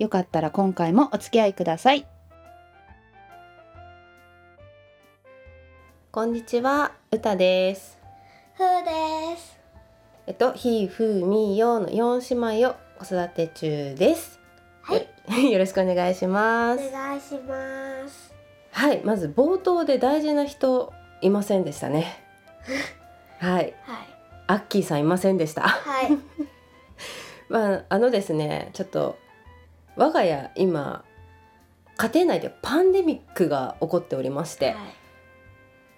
よかったら今回もお付き合いくださいこんにちは、うたです。ふうです。えっと、ひ、ふ、み、よの四姉妹を子育て中です。はいよ。よろしくお願いします。お願いします。はい、まず冒頭で大事な人いませんでしたね。はい、はい。アッキーさんいませんでした。はい。まあ、あのですね、ちょっと我が家今家庭内でパンデミックが起こっておりまして、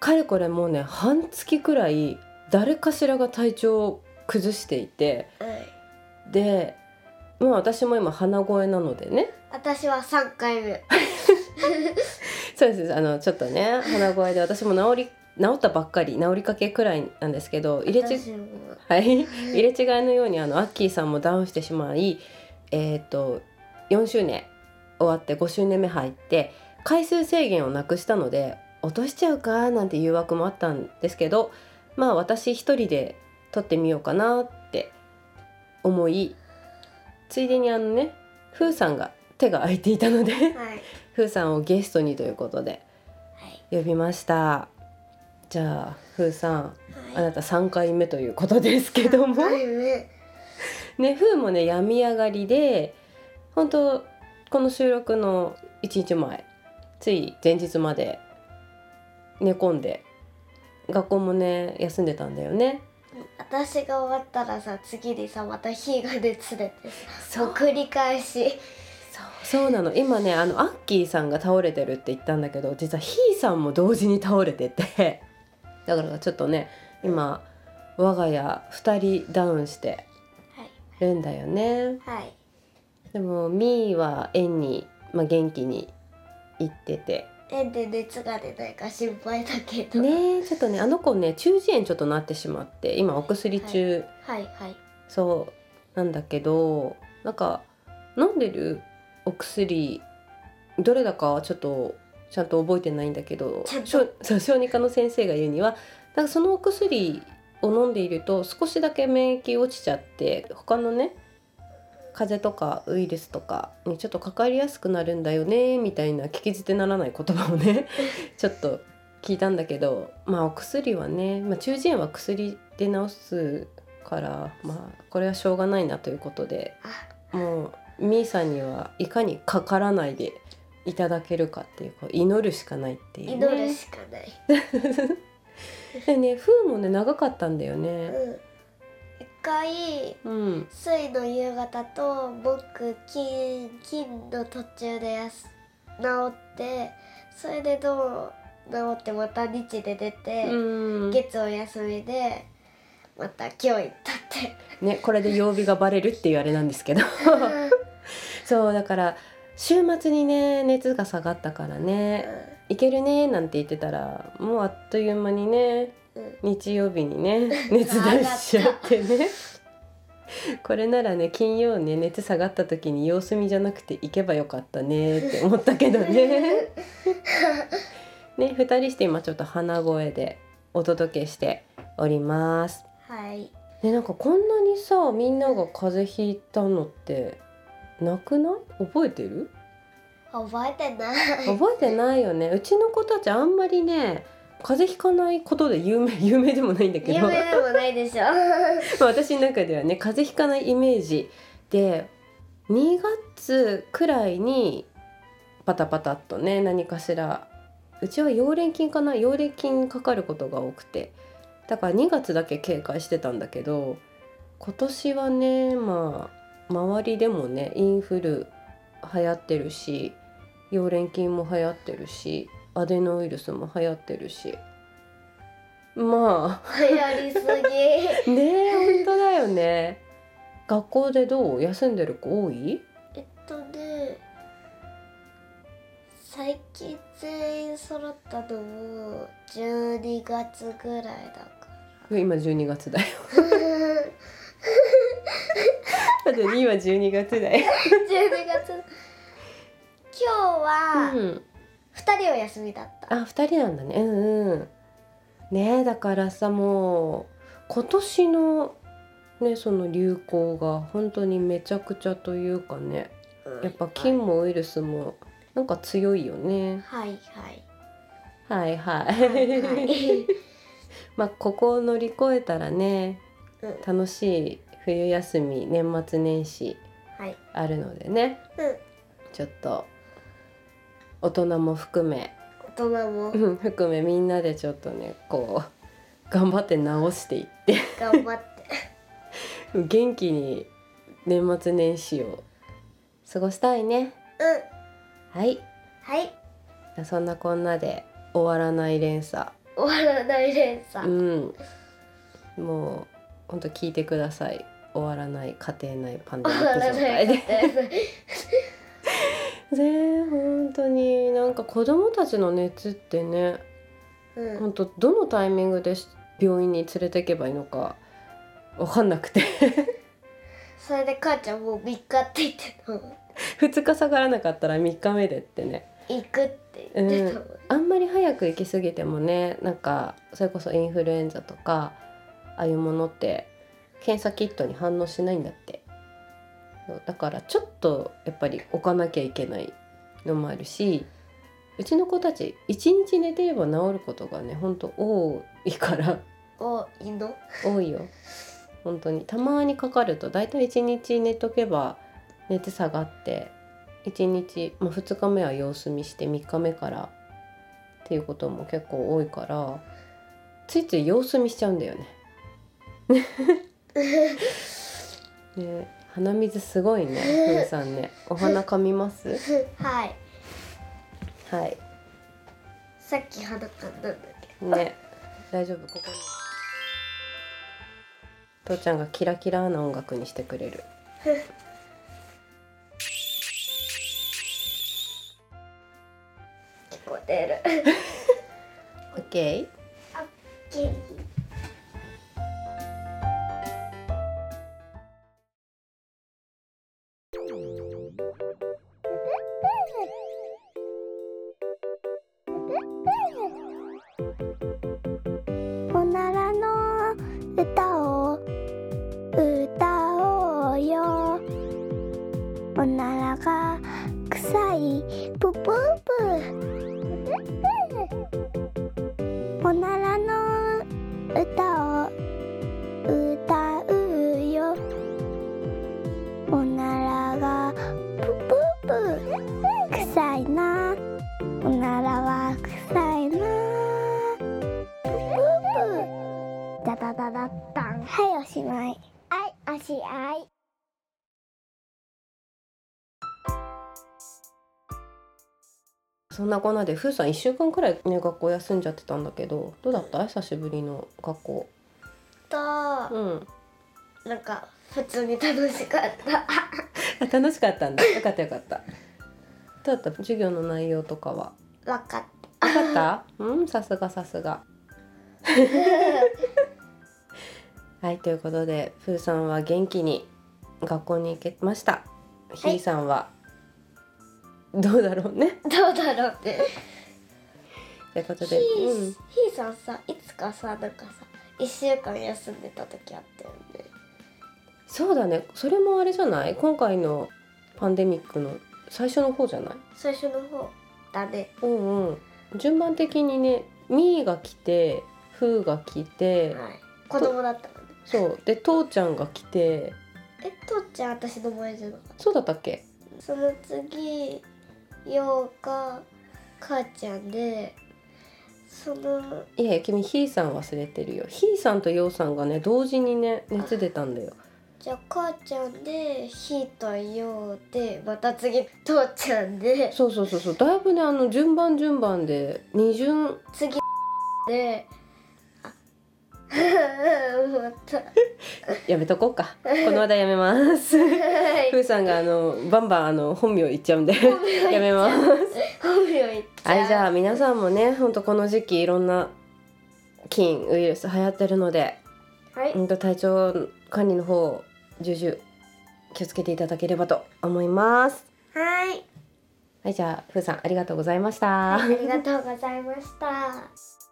かれこれもうね半月くらい誰かしらが体調を崩していてはい。でまあ私も今鼻声なのでね。私は三回目。そうです。あのちょっとね鼻声で私も治り治ったばっかり治りかけくらいなんですけど入れちはい、入れ違いのようにあのアッキーさんもダウンしてしまいえっ、と4周年終わって5周年目入って回数制限をなくしたので落としちゃうかなんて誘惑もあったんですけどまあ私一人で撮ってみようかなって思いついでにあのねふーさんが手が空いていたのではい。ふーさんをゲストにということではい。呼びましたじゃあふーさんあはなた3回目ということですけども。ね風もね病み上がりで本当この収録の1日前つい前日まで寝込んで学校もね休んでたんだよね私が終わったらさ、次にさ、また火が熱出てさ、そうもう繰り返し。そうなの今ねあのアッキーさんが倒れてるって言ったんだけど実はヒーさんも同時に倒れててだからちょっとね今我が家2人ダウンしてはい。るんだよねはい。でもミーは園に、まあ、元気に行ってて園で熱が出ないか心配だけど。。ねえちょっとねあの子ね中耳炎ちょっとなってしまって今お薬中、はいはい。そうなんだけどなんか飲んでるお薬どれだかはちょっとちゃんと覚えてないんだけど小児科の先生が言うにはなんかそのお薬を飲んでいると少しだけ免疫落ちちゃって他のね風邪とかウイルスとかにちょっとかかりやすくなるんだよねみたいな聞き捨てならない言葉をね ちょっと聞いたんだけどまあお薬はね、まあ、中耳炎は薬で治すからまあこれはしょうがないなということであ、もうみーさんにはいかにかからないでいただけるかっていうか祈るしかないっていう、ね、祈るしかない。でね風もね長かったんだようねん。一回。うん。水の夕方と木金金の途中でやす治ってそれでどう治ってまた日で出て、うん。月お休みでまた今日行ったって。ねこれで曜日がバレるっていうあれなんですけど。そうだから週末にね熱が下がったからねいけるねなんて言ってたらもうあっという間にねうん日曜日にね 熱出しちゃってね。これならね金曜ね熱下がった時に様子見じゃなくて行けばよかったねって思ったけどね。ね2人して今ちょっと鼻声でお届けしております。はい。ねなんかこんなにさみんなが風邪ひいたのってなくない？覚えてる？覚えてない。覚えてないよね。うちの子たちあんまりね風邪ひかないことで有名 有名でもないんだけど。有名でもないでしょ。ま あ私の中ではね風邪ひかないイメージで2月くらいにパタパタっとね何かしらうちは溶連菌かな？溶連菌かかることが多くて。だから2月だけ警戒してたんだけど今年はねまあ周りでもねインフル流行ってるし溶連菌も流行ってるしアデノウイルスも流行ってるし。まあ。流行りすぎ。ねえ本当だよね。学校でどう？休んでる子多い？えっとね最近全員揃ったのも12月ぐらいだか今12月だよ。らだって今12月だよ、12月。今日はうん、2人お休みだった、あ二人なんだね。うんうん。ねえだからさもう今年のねその流行が本当にめちゃくちゃというかねやっぱ菌もウイルスもなんか強いよね。はいはい。はいははいはいい。まあここを乗り越えたらねうん。楽しい冬休み年末年始はい。あるのでね。うん。ちょっと大人も含め。大人も。うん含めみんなでちょっとねこう頑張って直していって。頑張って。元気に年末年始を過ごしたいね。うん。はい。はい。そんなこんなで終わらない連鎖。終わらない連う鎖、ん。もうほんと聞いてください。終わらない家庭内パンデミッ終わらない態でね本当に。なんか子供たちの熱ってねうん。本当どのタイミングで病院に連れていけばいいのかわかんなくて。それで母ちゃんもう3日って言ってたもん2日下がらなかったら3日目でってね。行くって言ってたもん、あんまり早く行き過ぎてもねなんかそれこそインフルエンザとかああいうものって検査キットに反応しないんだってだからちょっとやっぱり置かなきゃいけないのもあるしうちの子たち一日寝てれば治ることがねほんと多いから。おいいの多いよ。本当に。たまにかかるとだいたい1日寝とけば熱下がって1日、まあ、2日目は様子見して3日目からっていうことも結構多いからついつい様子見しちゃうんだよね。ね鼻水すごいね ふうさんね。お花噛みます？はい。はい。さっき鼻かんだんだけね。大丈夫ここに。父ちゃんがキラキラな音楽にしてくれる。ど 聞こえてる。OK? おあなこんなでふうさん1週間くらいね学校休んじゃってたんだけどどうだった？久しぶりの学校。とうん。なんか普通に楽しかった。あ楽しかったんだ。よかったよかった。どうだった？授業の内容とかは？わかっよかった？うんさすがさすが。はいということでふうさんは元気に学校に行けました。ひーさんは？どうだろうね。たどうだろうねということで、ひうん。ー、ひーさんさいつかさなんかさ1週間休んでた時あったよね。そうだね。それもあれじゃない？今回のパンデミックの最初の方じゃない？最初の方だね。うんうん。順番的にねみーが来てふーが来てはい。子供だったのね。そう。で父ちゃんが来て。え父ちゃん私の前じゃなかっそうだったっけ？たその次ようか母ちゃんでそのいや君ひーさん忘れてるよ。ひーさんとようさんがね同時にね熱出たんだよ。じゃあ母ちゃんでひーとようでまた次父ちゃんで。そうそうそうそう。だいぶねあの順番順番で二巡。次。でやめとこうか。この話題やめます。はい。ふうさんがあのバンバンあの本名言っちゃうんで。やめます。本名言っちゃう。はいじゃあ皆さんもねほんとこの時期いろんな菌ウイルス流行ってるのではい。ほんと体調管理の方重々気をつけていただければと思います。はい。はいじゃあふうさんありがとうございました、ありがとうございました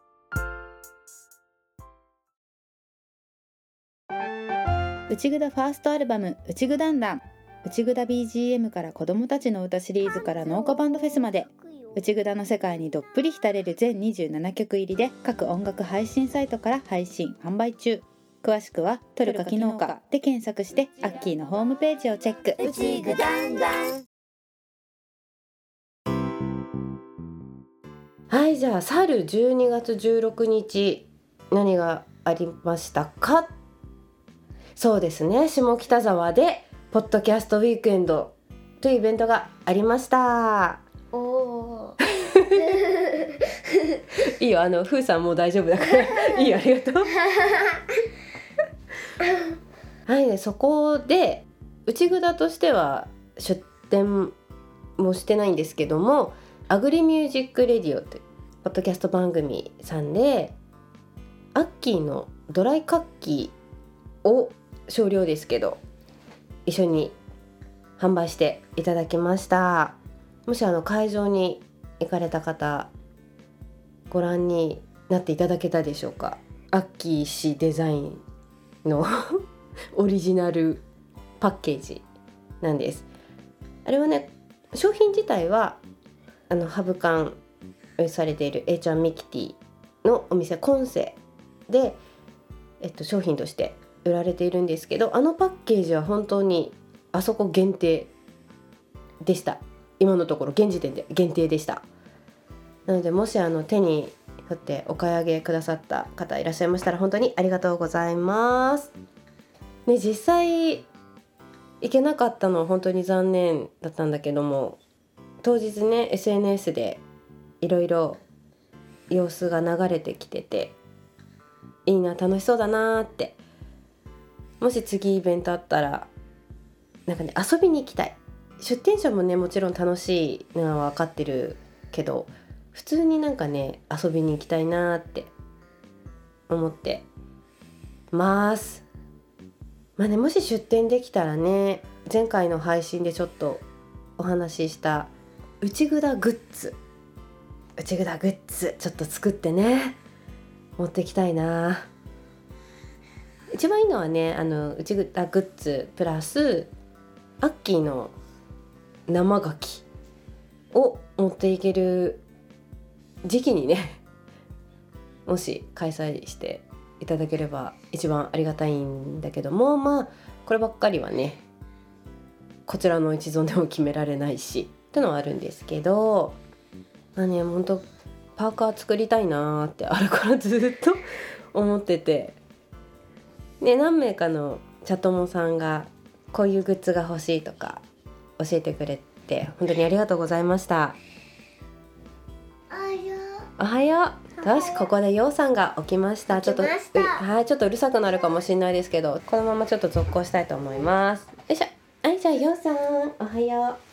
内ぐだファーストアルバム「内ぐだんだん」内ぐだ BGM から子供たちの歌シリーズから農家バンドフェスまで。内ぐだの世界にどっぷり浸れる全27曲入りで各音楽配信サイトから配信販売中。詳しくは「トルカ機能か」で検索してアッキーのホームページをチェック。うちぐだんだん。はいじゃあ去る12月16日何がありましたか？そうですね。下北沢でポッドキャストウィークエンドというイベントがありました。おおいいよ。あのふうさんもう大丈夫だから。いいよありがとう。はいね。そこで内札としては出店もしてないんですけどもアグリミュージックレディオというポッドキャスト番組さんでアッキーのドライカッキーを少量ですけど一緒に販売していただきました。もしあの会場に行かれた方ご覧になっていただけたでしょうか？アッキー氏デザインの オリジナルパッケージなんです。あれはね商品自体はあのハブ缶されている A ちゃんミキティのお店コンセで、えっと、商品として売られているんですけどあのパッケージは本当にあそこ限定でした今のところ現時点で限定でしたなのでもしあの手に取ってお買い上げくださった方いらっしゃいましたら本当にありがとうございます。ね実際行けなかったのは本当に残念だったんだけども当日ね SNS でいろいろ様子が流れてきてていいな楽しそうだなーってもし次イベントあったらなんかね遊びに行きたい。出店者もねもちろん楽しいのは分かってるけど普通になんかね遊びに行きたいなって。思ってます。まあねもし出店できたらね前回の配信でちょっとお話しした内札グッズ。内札グッズちょっと作ってね持ってきたいな一番いいのはねあの内札グッズプラスアッキーの生牡蠣を持っていける時期にね もし開催していただければ一番ありがたいんだけどもまあこればっかりはねこちらの一存でも決められないしってのはあるんですけどまあねほんとパーカー作りたいなーってあれからずっと思ってて。で何名かのチャトモさんがこういうグッズが欲しいとか教えてくれて本当にありがとうございました。おはよう。よし、ここでようさんが起きました。ちょっと、はい、ちょっとうるさくなるかもしれないですけど、このままちょっと続行したいと思います。よいしょ。はい、じゃあようさん、おはよう。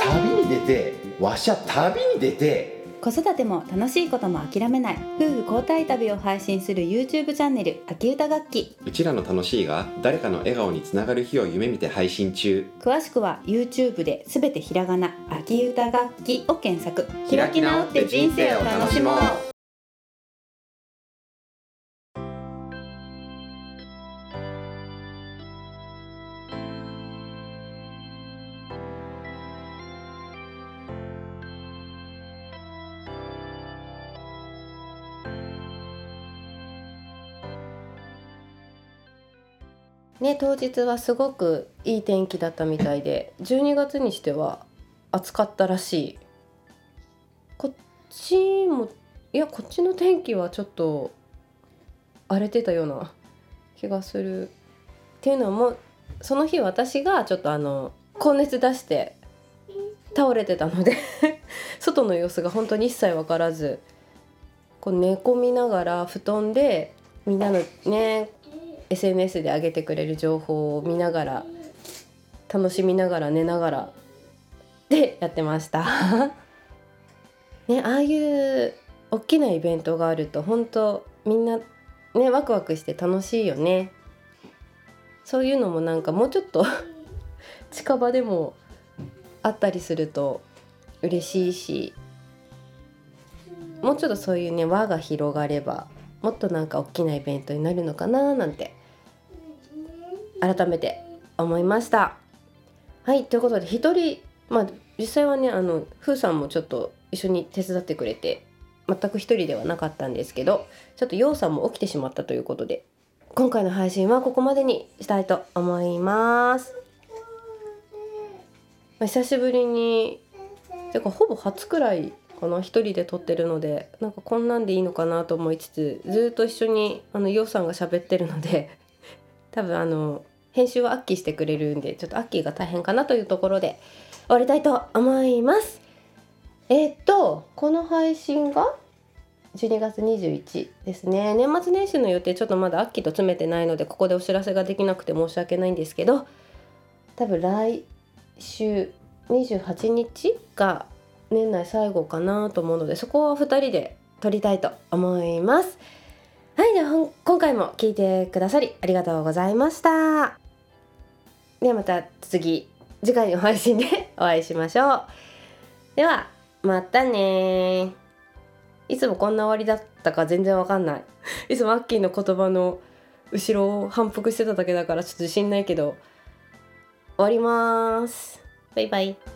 旅に出てわしゃ旅に出て子育ても楽しいことも諦めない。夫婦交代旅を配信する YouTube チャンネル秋歌楽器。うちらの楽しいが誰かの笑顔につながる日を夢見て配信中。詳しくは YouTube で全てひらがな秋歌楽器を検索。開き直って人生を楽しもうね、当日はすごくいい天気だったみたいで、12月にしては暑かったらしい。こっちも、いや、こっちの天気はちょっと荒れてたような気がする。っていうのも、その日私がちょっとあの高熱出して倒れてたので 外の様子が本当に一切分からずこう寝込みながら布団でみんなのね SNS で上げてくれる情報を見ながら楽しみながら寝ながらでやってました。ねああいう大きなイベントがあると本当みんなねワクワクして楽しいよね。そういうのもなんかもうちょっと 近場でもあったりすると嬉しいしもうちょっとそういうね輪が広がればもっとなんか大きなイベントになるのかななんて改めて思いました。はいということで一人まあ実際はねあのふーさんもちょっと一緒に手伝ってくれて全く一人ではなかったんですけどちょっとようさんも起きてしまったということで今回の配信はここまでにしたいと思います。久しぶりにてかほぼ初くらいかな一人で撮ってるのでなんかこんなんでいいのかなと思いつつずっと一緒にあのようさんが喋ってるので 多分あの編集はアッキーしてくれるんでちょっとアッキーが大変かなというところで終わりたいと思います。えーっとこの配信が12月21ですね年末年始の予定ちょっとまだアッキーと詰めてないのでここでお知らせができなくて申し訳ないんですけど多分来週28日が年内最後かなと思うのでそこは2人で撮りたいと思います。はいでは今回も聞いてくださりありがとうございました。ではまた次次回の配信でお会いしましょう。ではまたねいつもこんな終わりだったか全然わかんない。いつもアッキーの言葉の後ろを反復してただけだからちょっと自信ないけど終わります。バイバイ。